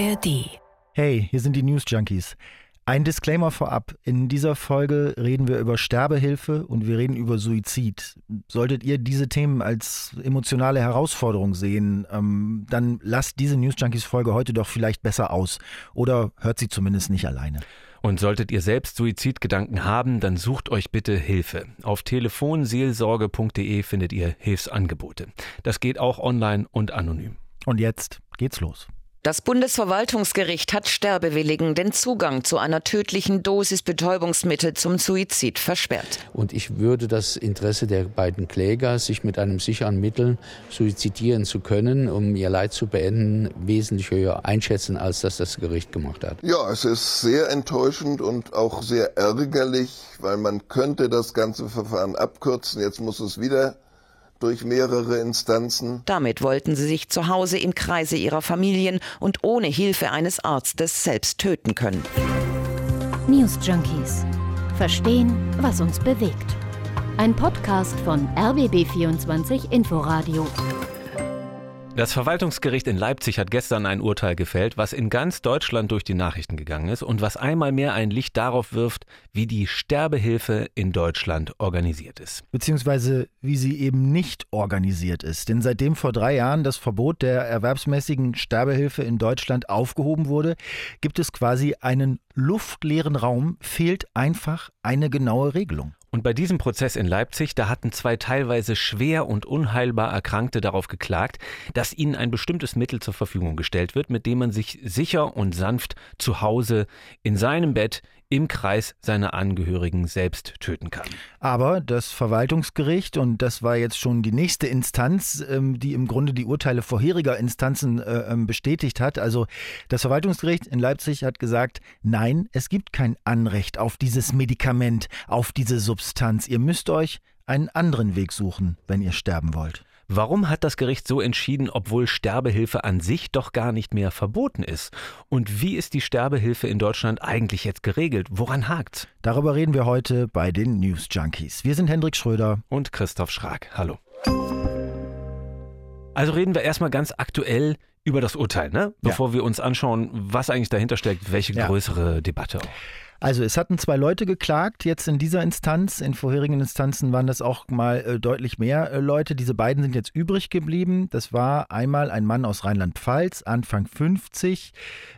ARD. Hey, hier sind die News Junkies. Ein Disclaimer vorab. In dieser Folge reden wir über Sterbehilfe und wir reden über Suizid. Solltet ihr diese Themen als emotionale Herausforderung sehen, ähm, dann lasst diese News Junkies Folge heute doch vielleicht besser aus oder hört sie zumindest nicht alleine. Und solltet ihr selbst Suizidgedanken haben, dann sucht euch bitte Hilfe. Auf telefonseelsorge.de findet ihr Hilfsangebote. Das geht auch online und anonym. Und jetzt geht's los. Das Bundesverwaltungsgericht hat Sterbewilligen den Zugang zu einer tödlichen Dosis Betäubungsmittel zum Suizid versperrt. Und ich würde das Interesse der beiden Kläger, sich mit einem sicheren Mittel suizidieren zu können, um ihr Leid zu beenden, wesentlich höher einschätzen, als das das Gericht gemacht hat. Ja, es ist sehr enttäuschend und auch sehr ärgerlich, weil man könnte das ganze Verfahren abkürzen. Jetzt muss es wieder durch mehrere Instanzen. Damit wollten sie sich zu Hause im Kreise ihrer Familien und ohne Hilfe eines Arztes selbst töten können. News Junkies. Verstehen, was uns bewegt. Ein Podcast von RBB24 Inforadio. Das Verwaltungsgericht in Leipzig hat gestern ein Urteil gefällt, was in ganz Deutschland durch die Nachrichten gegangen ist und was einmal mehr ein Licht darauf wirft, wie die Sterbehilfe in Deutschland organisiert ist. Beziehungsweise wie sie eben nicht organisiert ist. Denn seitdem vor drei Jahren das Verbot der erwerbsmäßigen Sterbehilfe in Deutschland aufgehoben wurde, gibt es quasi einen luftleeren Raum, fehlt einfach eine genaue Regelung. Und bei diesem Prozess in Leipzig, da hatten zwei teilweise schwer und unheilbar Erkrankte darauf geklagt, dass ihnen ein bestimmtes Mittel zur Verfügung gestellt wird, mit dem man sich sicher und sanft zu Hause in seinem Bett im Kreis seiner Angehörigen selbst töten kann. Aber das Verwaltungsgericht, und das war jetzt schon die nächste Instanz, ähm, die im Grunde die Urteile vorheriger Instanzen äh, ähm, bestätigt hat, also das Verwaltungsgericht in Leipzig hat gesagt, nein, es gibt kein Anrecht auf dieses Medikament, auf diese Substanz. Ihr müsst euch einen anderen Weg suchen, wenn ihr sterben wollt. Warum hat das Gericht so entschieden, obwohl Sterbehilfe an sich doch gar nicht mehr verboten ist? Und wie ist die Sterbehilfe in Deutschland eigentlich jetzt geregelt? Woran hakt's? Darüber reden wir heute bei den News Junkies. Wir sind Hendrik Schröder und Christoph Schrag. Hallo. Also reden wir erstmal ganz aktuell über das Urteil, ne? Bevor ja. wir uns anschauen, was eigentlich dahinter steckt, welche ja. größere Debatte auch. Also es hatten zwei Leute geklagt, jetzt in dieser Instanz. In vorherigen Instanzen waren das auch mal äh, deutlich mehr äh, Leute. Diese beiden sind jetzt übrig geblieben. Das war einmal ein Mann aus Rheinland-Pfalz, Anfang 50.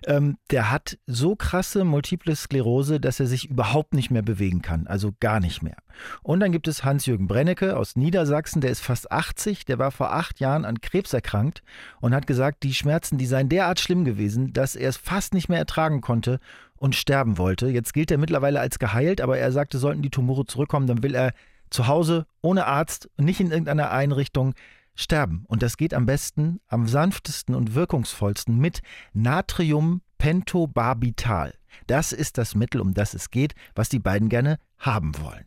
Ähm, der hat so krasse multiple Sklerose, dass er sich überhaupt nicht mehr bewegen kann. Also gar nicht mehr. Und dann gibt es Hans-Jürgen Brennecke aus Niedersachsen, der ist fast 80. Der war vor acht Jahren an Krebs erkrankt und hat gesagt, die Schmerzen, die seien derart schlimm gewesen, dass er es fast nicht mehr ertragen konnte und sterben wollte. Jetzt gilt er mittlerweile als geheilt, aber er sagte, sollten die Tumore zurückkommen, dann will er zu Hause ohne Arzt, nicht in irgendeiner Einrichtung sterben. Und das geht am besten, am sanftesten und wirkungsvollsten mit Natriumpentobarbital. Das ist das Mittel, um das es geht, was die beiden gerne haben wollen.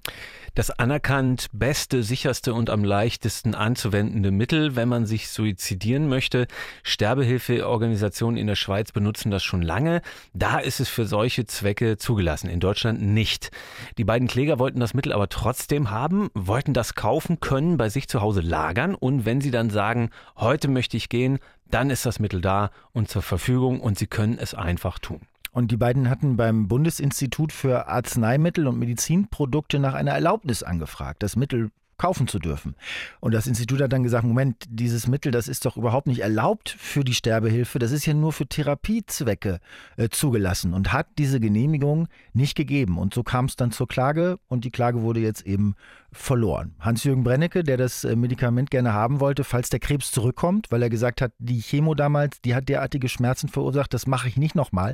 Das anerkannt beste, sicherste und am leichtesten anzuwendende Mittel, wenn man sich suizidieren möchte. Sterbehilfeorganisationen in der Schweiz benutzen das schon lange. Da ist es für solche Zwecke zugelassen, in Deutschland nicht. Die beiden Kläger wollten das Mittel aber trotzdem haben, wollten das kaufen können, bei sich zu Hause lagern und wenn sie dann sagen, heute möchte ich gehen, dann ist das Mittel da und zur Verfügung und sie können es einfach tun. Und die beiden hatten beim Bundesinstitut für Arzneimittel und Medizinprodukte nach einer Erlaubnis angefragt. Das Mittel kaufen zu dürfen. Und das Institut hat dann gesagt, Moment, dieses Mittel, das ist doch überhaupt nicht erlaubt für die Sterbehilfe, das ist ja nur für Therapiezwecke äh, zugelassen und hat diese Genehmigung nicht gegeben. Und so kam es dann zur Klage und die Klage wurde jetzt eben verloren. Hans-Jürgen Brennecke, der das äh, Medikament gerne haben wollte, falls der Krebs zurückkommt, weil er gesagt hat, die Chemo damals, die hat derartige Schmerzen verursacht, das mache ich nicht nochmal.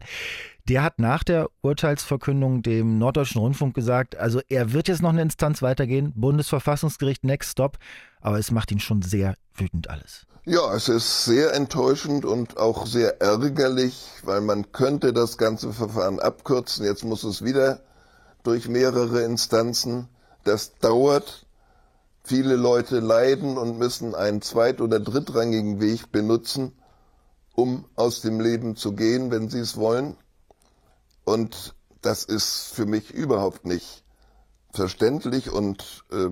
Der hat nach der Urteilsverkündung dem Norddeutschen Rundfunk gesagt, also er wird jetzt noch eine Instanz weitergehen, Bundesverfassungsgericht, next stop, aber es macht ihn schon sehr wütend alles. Ja, es ist sehr enttäuschend und auch sehr ärgerlich, weil man könnte das ganze Verfahren abkürzen. Jetzt muss es wieder durch mehrere Instanzen. Das dauert. Viele Leute leiden und müssen einen zweit- oder drittrangigen Weg benutzen, um aus dem Leben zu gehen, wenn sie es wollen. Und das ist für mich überhaupt nicht verständlich und äh,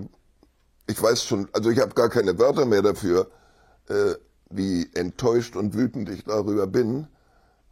ich weiß schon, also ich habe gar keine Wörter mehr dafür, äh, wie enttäuscht und wütend ich darüber bin,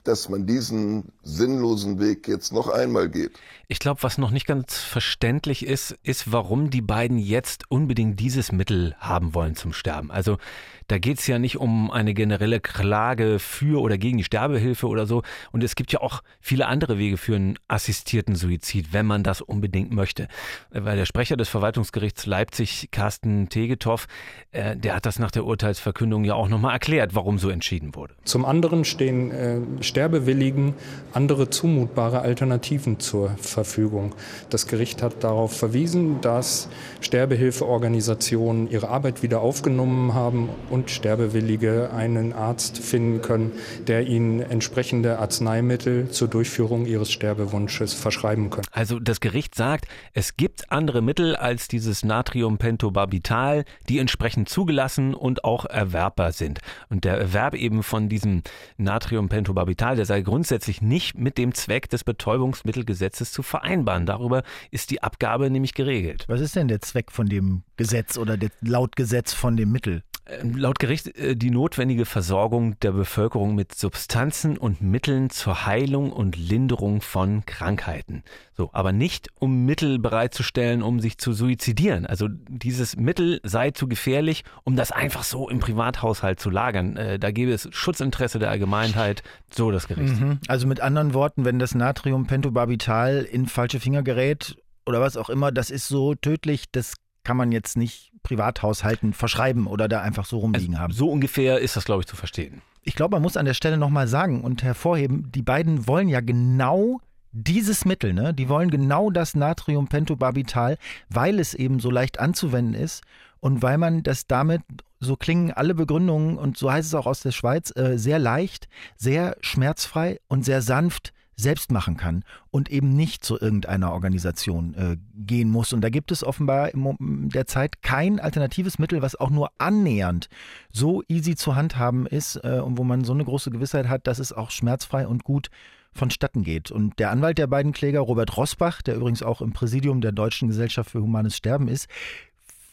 dass man diesen sinnlosen Weg jetzt noch einmal geht. Ich glaube, was noch nicht ganz verständlich ist, ist, warum die beiden jetzt unbedingt dieses Mittel haben wollen zum Sterben. Also da geht es ja nicht um eine generelle Klage für oder gegen die Sterbehilfe oder so. Und es gibt ja auch viele andere Wege für einen assistierten Suizid, wenn man das unbedingt möchte. Weil der Sprecher des Verwaltungsgerichts Leipzig, Carsten Tegetow, äh, der hat das nach der Urteilsverkündung ja auch nochmal erklärt, warum so entschieden wurde. Zum anderen stehen äh, Sterbewilligen andere zumutbare Alternativen zur Verfügung. Das Gericht hat darauf verwiesen, dass Sterbehilfeorganisationen ihre Arbeit wieder aufgenommen haben und Sterbewillige einen Arzt finden können, der ihnen entsprechende Arzneimittel zur Durchführung ihres Sterbewunsches verschreiben kann. Also das Gericht sagt, es gibt andere Mittel als dieses Natriumpentobarbital, die entsprechend zugelassen und auch erwerbbar sind. Und der Erwerb eben von diesem Natriumpentobarbital, der sei grundsätzlich nicht mit dem Zweck des Betäubungsmittelgesetzes zu vereinbaren. Darüber ist die Abgabe nämlich geregelt. Was ist denn der Zweck von dem Gesetz oder laut Gesetz von dem Mittel? Ähm, laut Gericht äh, die notwendige Versorgung der Bevölkerung mit Substanzen und Mitteln zur Heilung und Linderung von Krankheiten. So, aber nicht um Mittel bereitzustellen, um sich zu suizidieren. Also dieses Mittel sei zu gefährlich, um das einfach so im Privathaushalt zu lagern. Äh, da gäbe es Schutzinteresse der Allgemeinheit, so das Gericht. Mhm. Also mit anderen Worten, wenn das Natriumpentobarbital in falsche Finger gerät oder was auch immer, das ist so tödlich, das kann man jetzt nicht Privathaushalten verschreiben oder da einfach so rumliegen also, haben. So ungefähr ist das, glaube ich, zu verstehen. Ich glaube, man muss an der Stelle nochmal sagen und hervorheben, die beiden wollen ja genau dieses Mittel, ne? Die wollen genau das Natriumpentobarbital, weil es eben so leicht anzuwenden ist und weil man das damit, so klingen alle Begründungen und so heißt es auch aus der Schweiz, äh, sehr leicht, sehr schmerzfrei und sehr sanft selbst machen kann und eben nicht zu irgendeiner Organisation äh, gehen muss. Und da gibt es offenbar in der Zeit kein alternatives Mittel, was auch nur annähernd so easy zu handhaben ist äh, und wo man so eine große Gewissheit hat, dass es auch schmerzfrei und gut vonstatten geht. Und der Anwalt der beiden Kläger, Robert Rosbach, der übrigens auch im Präsidium der Deutschen Gesellschaft für Humanes Sterben ist,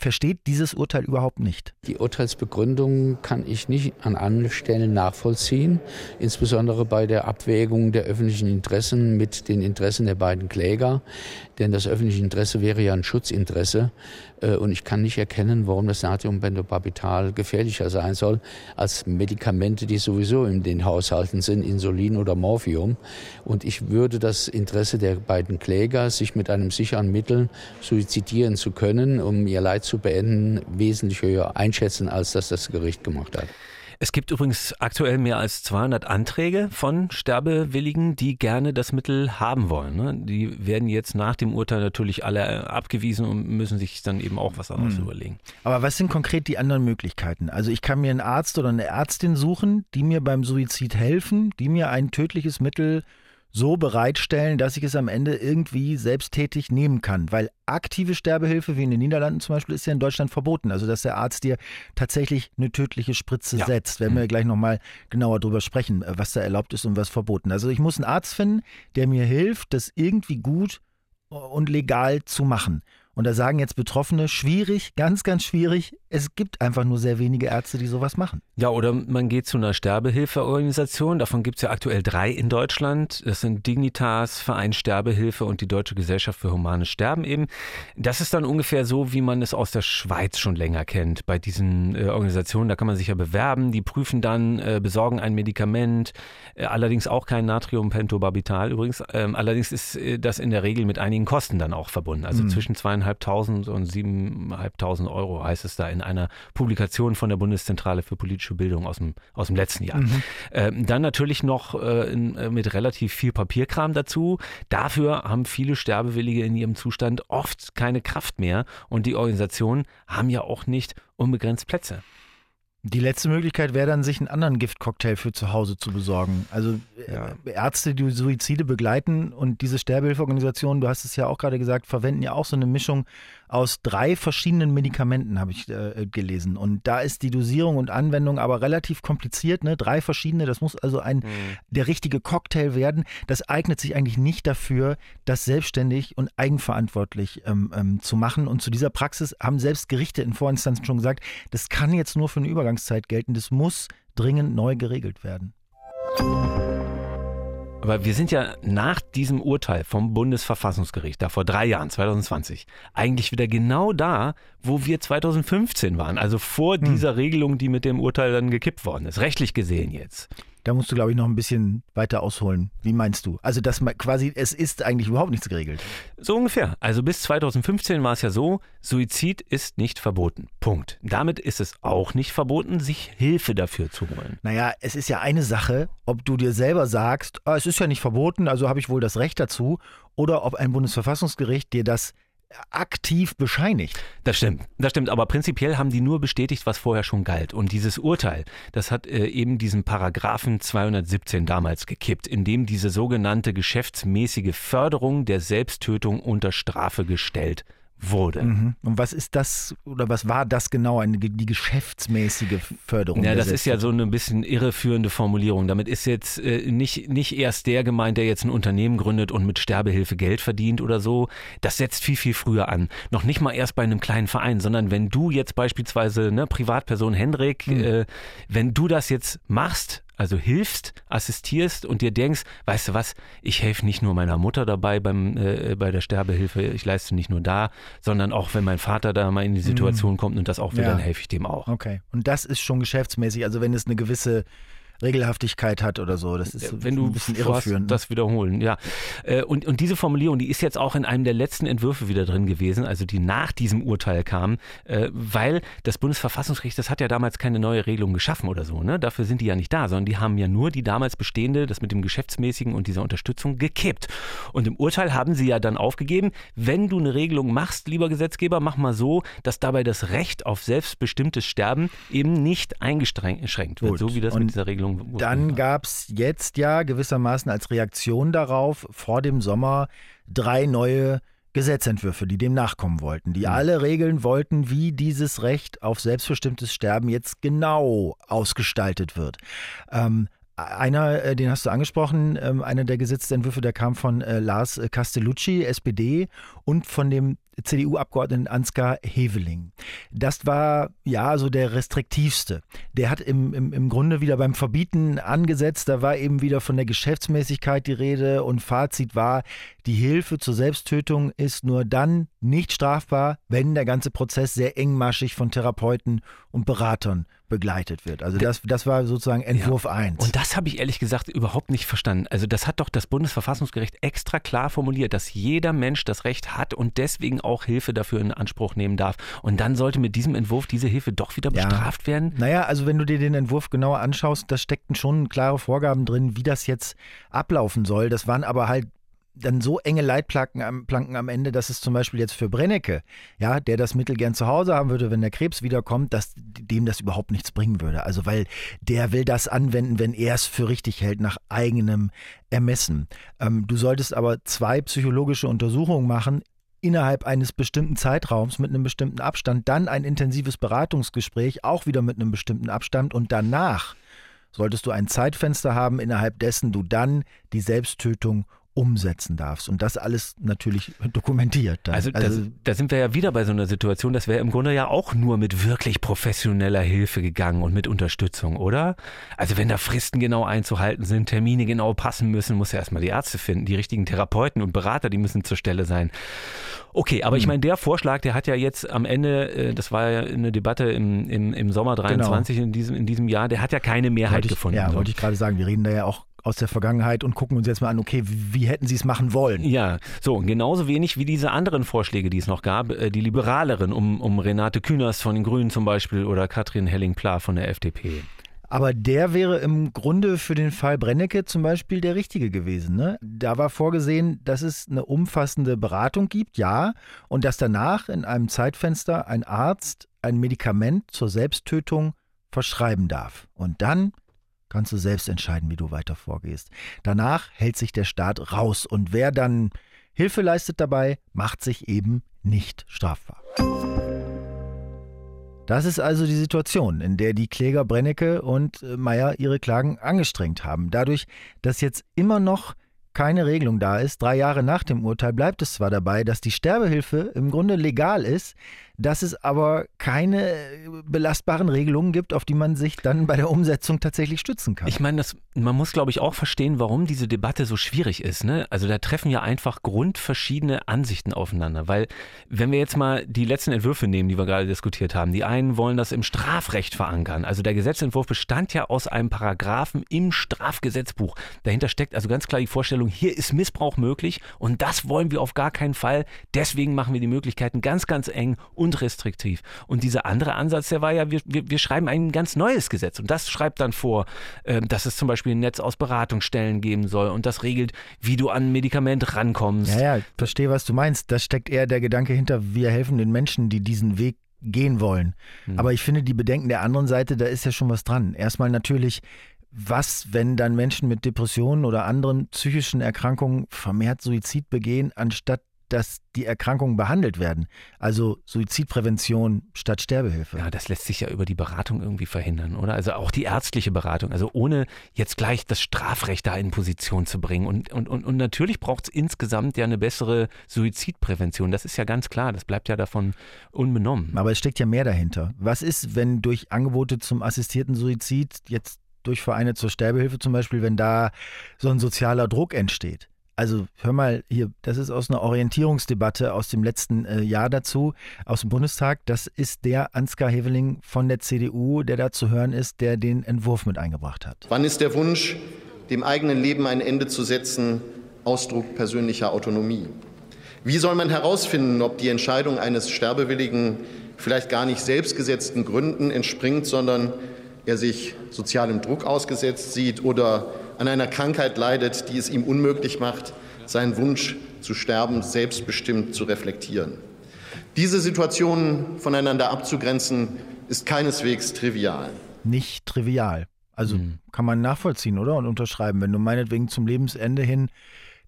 versteht dieses Urteil überhaupt nicht. Die Urteilsbegründung kann ich nicht an allen Stellen nachvollziehen, insbesondere bei der Abwägung der öffentlichen Interessen mit den Interessen der beiden Kläger. Denn das öffentliche Interesse wäre ja ein Schutzinteresse. Äh, und ich kann nicht erkennen, warum das Natriumbentobarbital gefährlicher sein soll als Medikamente, die sowieso in den Haushalten sind, Insulin oder Morphium. Und ich würde das Interesse der beiden Kläger, sich mit einem sicheren Mittel suizidieren zu können, um ihr Leid zu beenden, wesentlich höher einschätzen, als das das Gericht gemacht hat. Es gibt übrigens aktuell mehr als 200 Anträge von Sterbewilligen, die gerne das Mittel haben wollen. Ne? Die werden jetzt nach dem Urteil natürlich alle abgewiesen und müssen sich dann eben auch was anderes hm. überlegen. Aber was sind konkret die anderen Möglichkeiten? Also ich kann mir einen Arzt oder eine Ärztin suchen, die mir beim Suizid helfen, die mir ein tödliches Mittel so bereitstellen, dass ich es am Ende irgendwie selbsttätig nehmen kann. Weil aktive Sterbehilfe, wie in den Niederlanden zum Beispiel, ist ja in Deutschland verboten. Also, dass der Arzt dir tatsächlich eine tödliche Spritze ja. setzt. Werden wir mhm. gleich nochmal genauer drüber sprechen, äh, was da erlaubt ist und was verboten. Also, ich muss einen Arzt finden, der mir hilft, das irgendwie gut und legal zu machen. Und da sagen jetzt Betroffene, schwierig, ganz, ganz schwierig. Es gibt einfach nur sehr wenige Ärzte, die sowas machen. Ja, oder man geht zu einer Sterbehilfeorganisation. Davon gibt es ja aktuell drei in Deutschland. Das sind Dignitas, Verein Sterbehilfe und die Deutsche Gesellschaft für Humanes Sterben eben. Das ist dann ungefähr so, wie man es aus der Schweiz schon länger kennt. Bei diesen äh, Organisationen, da kann man sich ja bewerben. Die prüfen dann, äh, besorgen ein Medikament, äh, allerdings auch kein Natriumpentobarbital übrigens. Ähm, allerdings ist äh, das in der Regel mit einigen Kosten dann auch verbunden. Also mhm. zwischen zweieinhalb 6.500 und 7.500 Euro heißt es da in einer Publikation von der Bundeszentrale für politische Bildung aus dem, aus dem letzten Jahr. Mhm. Ähm, dann natürlich noch äh, in, äh, mit relativ viel Papierkram dazu. Dafür haben viele Sterbewillige in ihrem Zustand oft keine Kraft mehr und die Organisationen haben ja auch nicht unbegrenzt Plätze. Die letzte Möglichkeit wäre dann, sich einen anderen Giftcocktail für zu Hause zu besorgen. Also äh, ja. Ärzte, die Suizide begleiten und diese Sterbehilfeorganisationen, du hast es ja auch gerade gesagt, verwenden ja auch so eine Mischung aus drei verschiedenen Medikamenten, habe ich äh, gelesen. Und da ist die Dosierung und Anwendung aber relativ kompliziert. Ne? Drei verschiedene, das muss also ein mhm. der richtige Cocktail werden. Das eignet sich eigentlich nicht dafür, das selbstständig und eigenverantwortlich ähm, ähm, zu machen. Und zu dieser Praxis haben selbst Gerichte in Vorinstanzen schon gesagt, das kann jetzt nur für eine Übergangszeit gelten. Das muss dringend neu geregelt werden. Aber wir sind ja nach diesem Urteil vom Bundesverfassungsgericht, da vor drei Jahren, 2020, eigentlich wieder genau da, wo wir 2015 waren. Also vor hm. dieser Regelung, die mit dem Urteil dann gekippt worden ist. Rechtlich gesehen jetzt. Da musst du, glaube ich, noch ein bisschen weiter ausholen. Wie meinst du? Also, dass man quasi, es ist eigentlich überhaupt nichts geregelt. So ungefähr. Also bis 2015 war es ja so, Suizid ist nicht verboten. Punkt. Damit ist es auch nicht verboten, sich Hilfe dafür zu holen. Naja, es ist ja eine Sache, ob du dir selber sagst, ah, es ist ja nicht verboten, also habe ich wohl das Recht dazu, oder ob ein Bundesverfassungsgericht dir das aktiv bescheinigt. Das stimmt, das stimmt. Aber prinzipiell haben die nur bestätigt, was vorher schon galt. Und dieses Urteil, das hat äh, eben diesen Paragraphen 217 damals gekippt, in dem diese sogenannte geschäftsmäßige Förderung der Selbsttötung unter Strafe gestellt wurde. Mhm. Und was ist das oder was war das genau, eine, die geschäftsmäßige Förderung? Ja, das ist ja so eine bisschen irreführende Formulierung. Damit ist jetzt äh, nicht, nicht erst der gemeint, der jetzt ein Unternehmen gründet und mit Sterbehilfe Geld verdient oder so. Das setzt viel, viel früher an. Noch nicht mal erst bei einem kleinen Verein, sondern wenn du jetzt beispielsweise, ne, Privatperson Hendrik, mhm. äh, wenn du das jetzt machst, also hilfst, assistierst und dir denkst, weißt du was, ich helfe nicht nur meiner Mutter dabei beim, äh, bei der Sterbehilfe, ich leiste nicht nur da, sondern auch wenn mein Vater da mal in die mhm. Situation mhm. kommt und das auch will, ja. dann helfe ich dem auch. Okay. Und das ist schon geschäftsmäßig, also wenn es eine gewisse Regelhaftigkeit hat oder so. Das ist wenn du ein bisschen irreführend. Das wiederholen, ja. Äh, und, und diese Formulierung, die ist jetzt auch in einem der letzten Entwürfe wieder drin gewesen, also die nach diesem Urteil kam, äh, weil das Bundesverfassungsgericht, das hat ja damals keine neue Regelung geschaffen oder so. Ne? Dafür sind die ja nicht da, sondern die haben ja nur die damals bestehende, das mit dem Geschäftsmäßigen und dieser Unterstützung gekippt. Und im Urteil haben sie ja dann aufgegeben, wenn du eine Regelung machst, lieber Gesetzgeber, mach mal so, dass dabei das Recht auf selbstbestimmtes Sterben eben nicht eingeschränkt wird, Gut. so wie das und mit dieser Regelung Entwicklung. Dann gab es jetzt ja gewissermaßen als Reaktion darauf vor dem Sommer drei neue Gesetzentwürfe, die dem nachkommen wollten, die mhm. alle regeln wollten, wie dieses Recht auf selbstbestimmtes Sterben jetzt genau ausgestaltet wird. Ähm, einer, äh, den hast du angesprochen, ähm, einer der Gesetzentwürfe, der kam von äh, Lars Castellucci, SPD, und von dem CDU-Abgeordneten Ansgar Heveling. Das war ja so der restriktivste. Der hat im, im, im Grunde wieder beim Verbieten angesetzt. Da war eben wieder von der Geschäftsmäßigkeit die Rede und Fazit war, die Hilfe zur Selbsttötung ist nur dann nicht strafbar, wenn der ganze Prozess sehr engmaschig von Therapeuten und Beratern begleitet wird. Also das, das war sozusagen Entwurf ja. 1. Und das habe ich ehrlich gesagt überhaupt nicht verstanden. Also das hat doch das Bundesverfassungsgericht extra klar formuliert, dass jeder Mensch das Recht hat und deswegen auch Hilfe dafür in Anspruch nehmen darf. Und dann sollte mit diesem Entwurf diese Hilfe doch wieder ja. bestraft werden? Naja, also wenn du dir den Entwurf genauer anschaust, da steckten schon klare Vorgaben drin, wie das jetzt ablaufen soll. Das waren aber halt dann so enge Leitplanken am, Planken am Ende, dass es zum Beispiel jetzt für Brennecke, ja, der das Mittel gern zu Hause haben würde, wenn der Krebs wiederkommt, dass dem das überhaupt nichts bringen würde. Also weil der will das anwenden, wenn er es für richtig hält, nach eigenem Ermessen. Ähm, du solltest aber zwei psychologische Untersuchungen machen innerhalb eines bestimmten Zeitraums mit einem bestimmten Abstand, dann ein intensives Beratungsgespräch, auch wieder mit einem bestimmten Abstand und danach solltest du ein Zeitfenster haben, innerhalb dessen du dann die Selbsttötung umsetzen darfst. Und das alles natürlich dokumentiert. Dann. Also, also das, da sind wir ja wieder bei so einer Situation, das wäre im Grunde ja auch nur mit wirklich professioneller Hilfe gegangen und mit Unterstützung, oder? Also wenn da Fristen genau einzuhalten sind, Termine genau passen müssen, muss ja erstmal die Ärzte finden, die richtigen Therapeuten und Berater, die müssen zur Stelle sein. Okay, aber ich hm. meine, der Vorschlag, der hat ja jetzt am Ende, äh, das war ja eine Debatte im, im, im Sommer 23 genau. in, diesem, in diesem Jahr, der hat ja keine Mehrheit ich, gefunden. Ja, so. wollte ich gerade sagen, wir reden da ja auch aus der Vergangenheit und gucken uns jetzt mal an, okay, wie hätten sie es machen wollen? Ja, so, genauso wenig wie diese anderen Vorschläge, die es noch gab, äh, die liberaleren, um, um Renate Künast von den Grünen zum Beispiel oder Katrin Helling-Pla von der FDP. Aber der wäre im Grunde für den Fall Brennecke zum Beispiel der richtige gewesen. Ne? Da war vorgesehen, dass es eine umfassende Beratung gibt, ja, und dass danach in einem Zeitfenster ein Arzt ein Medikament zur Selbsttötung verschreiben darf. Und dann kannst du selbst entscheiden, wie du weiter vorgehst. Danach hält sich der Staat raus und wer dann Hilfe leistet dabei, macht sich eben nicht strafbar. Das ist also die Situation, in der die Kläger Brennecke und äh, Meyer ihre Klagen angestrengt haben. Dadurch, dass jetzt immer noch keine Regelung da ist, drei Jahre nach dem Urteil bleibt es zwar dabei, dass die Sterbehilfe im Grunde legal ist, dass es aber keine belastbaren Regelungen gibt, auf die man sich dann bei der Umsetzung tatsächlich stützen kann. Ich meine, das, man muss, glaube ich, auch verstehen, warum diese Debatte so schwierig ist. Ne? Also da treffen ja einfach grundverschiedene Ansichten aufeinander. Weil, wenn wir jetzt mal die letzten Entwürfe nehmen, die wir gerade diskutiert haben, die einen wollen das im Strafrecht verankern. Also der Gesetzentwurf bestand ja aus einem Paragraphen im Strafgesetzbuch. Dahinter steckt also ganz klar die Vorstellung, hier ist Missbrauch möglich und das wollen wir auf gar keinen Fall. Deswegen machen wir die Möglichkeiten ganz, ganz eng und restriktiv. Und dieser andere Ansatz, der war ja, wir, wir, wir schreiben ein ganz neues Gesetz und das schreibt dann vor, äh, dass es zum Beispiel ein Netz aus Beratungsstellen geben soll und das regelt, wie du an ein Medikament rankommst. Ja, ja, ich verstehe, was du meinst. Da steckt eher der Gedanke hinter, wir helfen den Menschen, die diesen Weg gehen wollen. Hm. Aber ich finde, die Bedenken der anderen Seite, da ist ja schon was dran. Erstmal natürlich, was, wenn dann Menschen mit Depressionen oder anderen psychischen Erkrankungen vermehrt Suizid begehen, anstatt dass die Erkrankungen behandelt werden. Also Suizidprävention statt Sterbehilfe. Ja, das lässt sich ja über die Beratung irgendwie verhindern, oder? Also auch die ärztliche Beratung. Also ohne jetzt gleich das Strafrecht da in Position zu bringen. Und, und, und, und natürlich braucht es insgesamt ja eine bessere Suizidprävention. Das ist ja ganz klar. Das bleibt ja davon unbenommen. Aber es steckt ja mehr dahinter. Was ist, wenn durch Angebote zum assistierten Suizid jetzt durch Vereine zur Sterbehilfe zum Beispiel, wenn da so ein sozialer Druck entsteht? Also hör mal hier, das ist aus einer Orientierungsdebatte aus dem letzten äh, Jahr dazu, aus dem Bundestag. Das ist der Ansgar Heveling von der CDU, der da zu hören ist, der den Entwurf mit eingebracht hat. Wann ist der Wunsch, dem eigenen Leben ein Ende zu setzen, Ausdruck persönlicher Autonomie? Wie soll man herausfinden, ob die Entscheidung eines Sterbewilligen vielleicht gar nicht selbstgesetzten Gründen entspringt, sondern er sich sozialem Druck ausgesetzt sieht oder an einer Krankheit leidet, die es ihm unmöglich macht, seinen Wunsch zu sterben selbstbestimmt zu reflektieren. Diese Situationen voneinander abzugrenzen, ist keineswegs trivial. Nicht trivial. Also mhm. kann man nachvollziehen, oder? Und unterschreiben. Wenn du meinetwegen zum Lebensende hin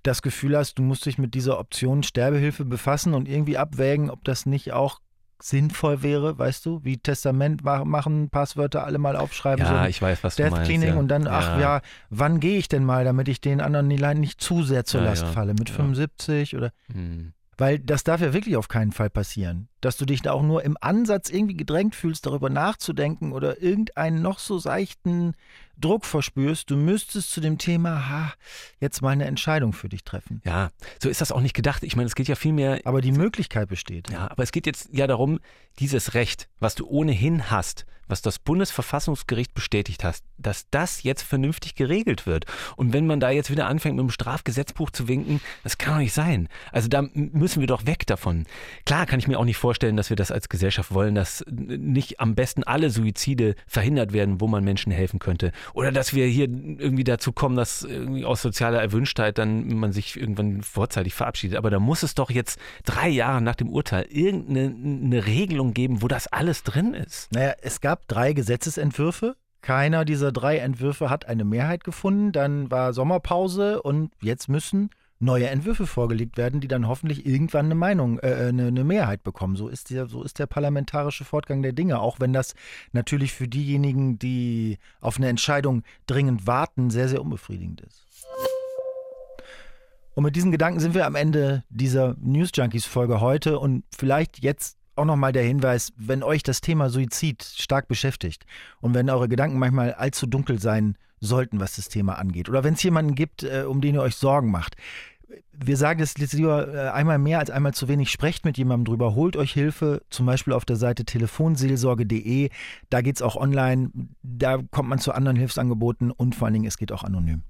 das Gefühl hast, du musst dich mit dieser Option Sterbehilfe befassen und irgendwie abwägen, ob das nicht auch sinnvoll wäre, weißt du, wie Testament machen, Passwörter alle mal aufschreiben. Ja, so ich weiß, was Death du meinst. Cleaning ja. und dann, ach ja, ja wann gehe ich denn mal, damit ich den anderen nicht zu sehr zur Ja, Last falle, mit Ja. 75 oder Hm. weil das darf ja wirklich auf keinen Fall passieren, dass du dich da auch nur im Ansatz irgendwie gedrängt fühlst, darüber nachzudenken oder irgendeinen noch so seichten Druck verspürst. Du müsstest zu dem Thema, ha, jetzt mal eine Entscheidung für dich treffen. Ja, so ist das auch nicht gedacht. Ich meine, es geht ja vielmehr Aber die Möglichkeit besteht. Ja, aber es geht jetzt ja darum, dieses Recht, was du ohnehin hast, was das Bundesverfassungsgericht bestätigt hast, dass das jetzt vernünftig geregelt wird. Und wenn man da jetzt wieder anfängt, mit dem Strafgesetzbuch zu winken, das kann doch nicht sein. Also da müssen wir doch weg davon. Klar kann ich mir auch nicht vorstellen, dass wir das als Gesellschaft wollen, dass nicht am besten alle Suizide verhindert werden, wo man Menschen helfen könnte. Oder dass wir hier irgendwie dazu kommen, dass irgendwie aus sozialer Erwünschtheit dann man sich irgendwann vorzeitig verabschiedet. Aber da muss es doch jetzt drei Jahre nach dem Urteil irgendeine eine Regelung geben, wo das alles drin ist. Naja, es gab drei Gesetzesentwürfe. Keiner dieser drei Entwürfe hat eine Mehrheit gefunden. Dann war Sommerpause und jetzt müssen neue Entwürfe vorgelegt werden, die dann hoffentlich irgendwann eine Meinung, äh, eine, eine Mehrheit bekommen. So ist, der, so ist der parlamentarische Fortgang der Dinge. Auch wenn das natürlich für diejenigen, die auf eine Entscheidung dringend warten, sehr, sehr unbefriedigend ist. Und mit diesen Gedanken sind wir am Ende dieser News Junkies Folge heute und vielleicht jetzt auch nochmal der Hinweis, wenn euch das Thema Suizid stark beschäftigt und wenn eure Gedanken manchmal allzu dunkel sein sollten, was das Thema angeht, oder wenn es jemanden gibt, äh, um den ihr euch Sorgen macht, wir sagen es lieber äh, einmal mehr als einmal zu wenig, sprecht mit jemandem drüber, holt euch Hilfe, zum Beispiel auf der Seite telefonseelsorge.de, da geht es auch online, da kommt man zu anderen Hilfsangeboten und vor allen Dingen, es geht auch anonym.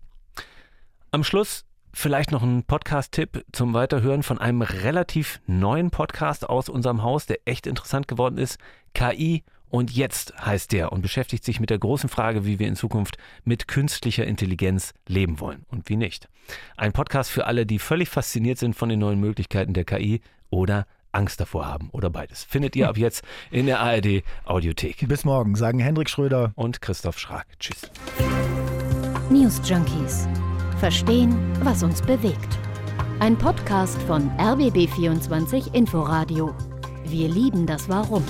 Am Schluss vielleicht noch ein Podcast-Tipp zum Weiterhören von einem relativ neuen Podcast aus unserem Haus, der echt interessant geworden ist. KI und jetzt heißt der und beschäftigt sich mit der großen Frage, wie wir in Zukunft mit künstlicher Intelligenz leben wollen und wie nicht. Ein Podcast für alle, die völlig fasziniert sind von den neuen Möglichkeiten der KI oder Angst davor haben oder beides. Findet ihr ab jetzt in der ARD Audiothek. Bis morgen, sagen Hendrik Schröder Und Christoph Schrag. Tschüss. News Junkies. Verstehen, was uns bewegt. Ein Podcast von RBB24 Inforadio. Wir lieben das Warum.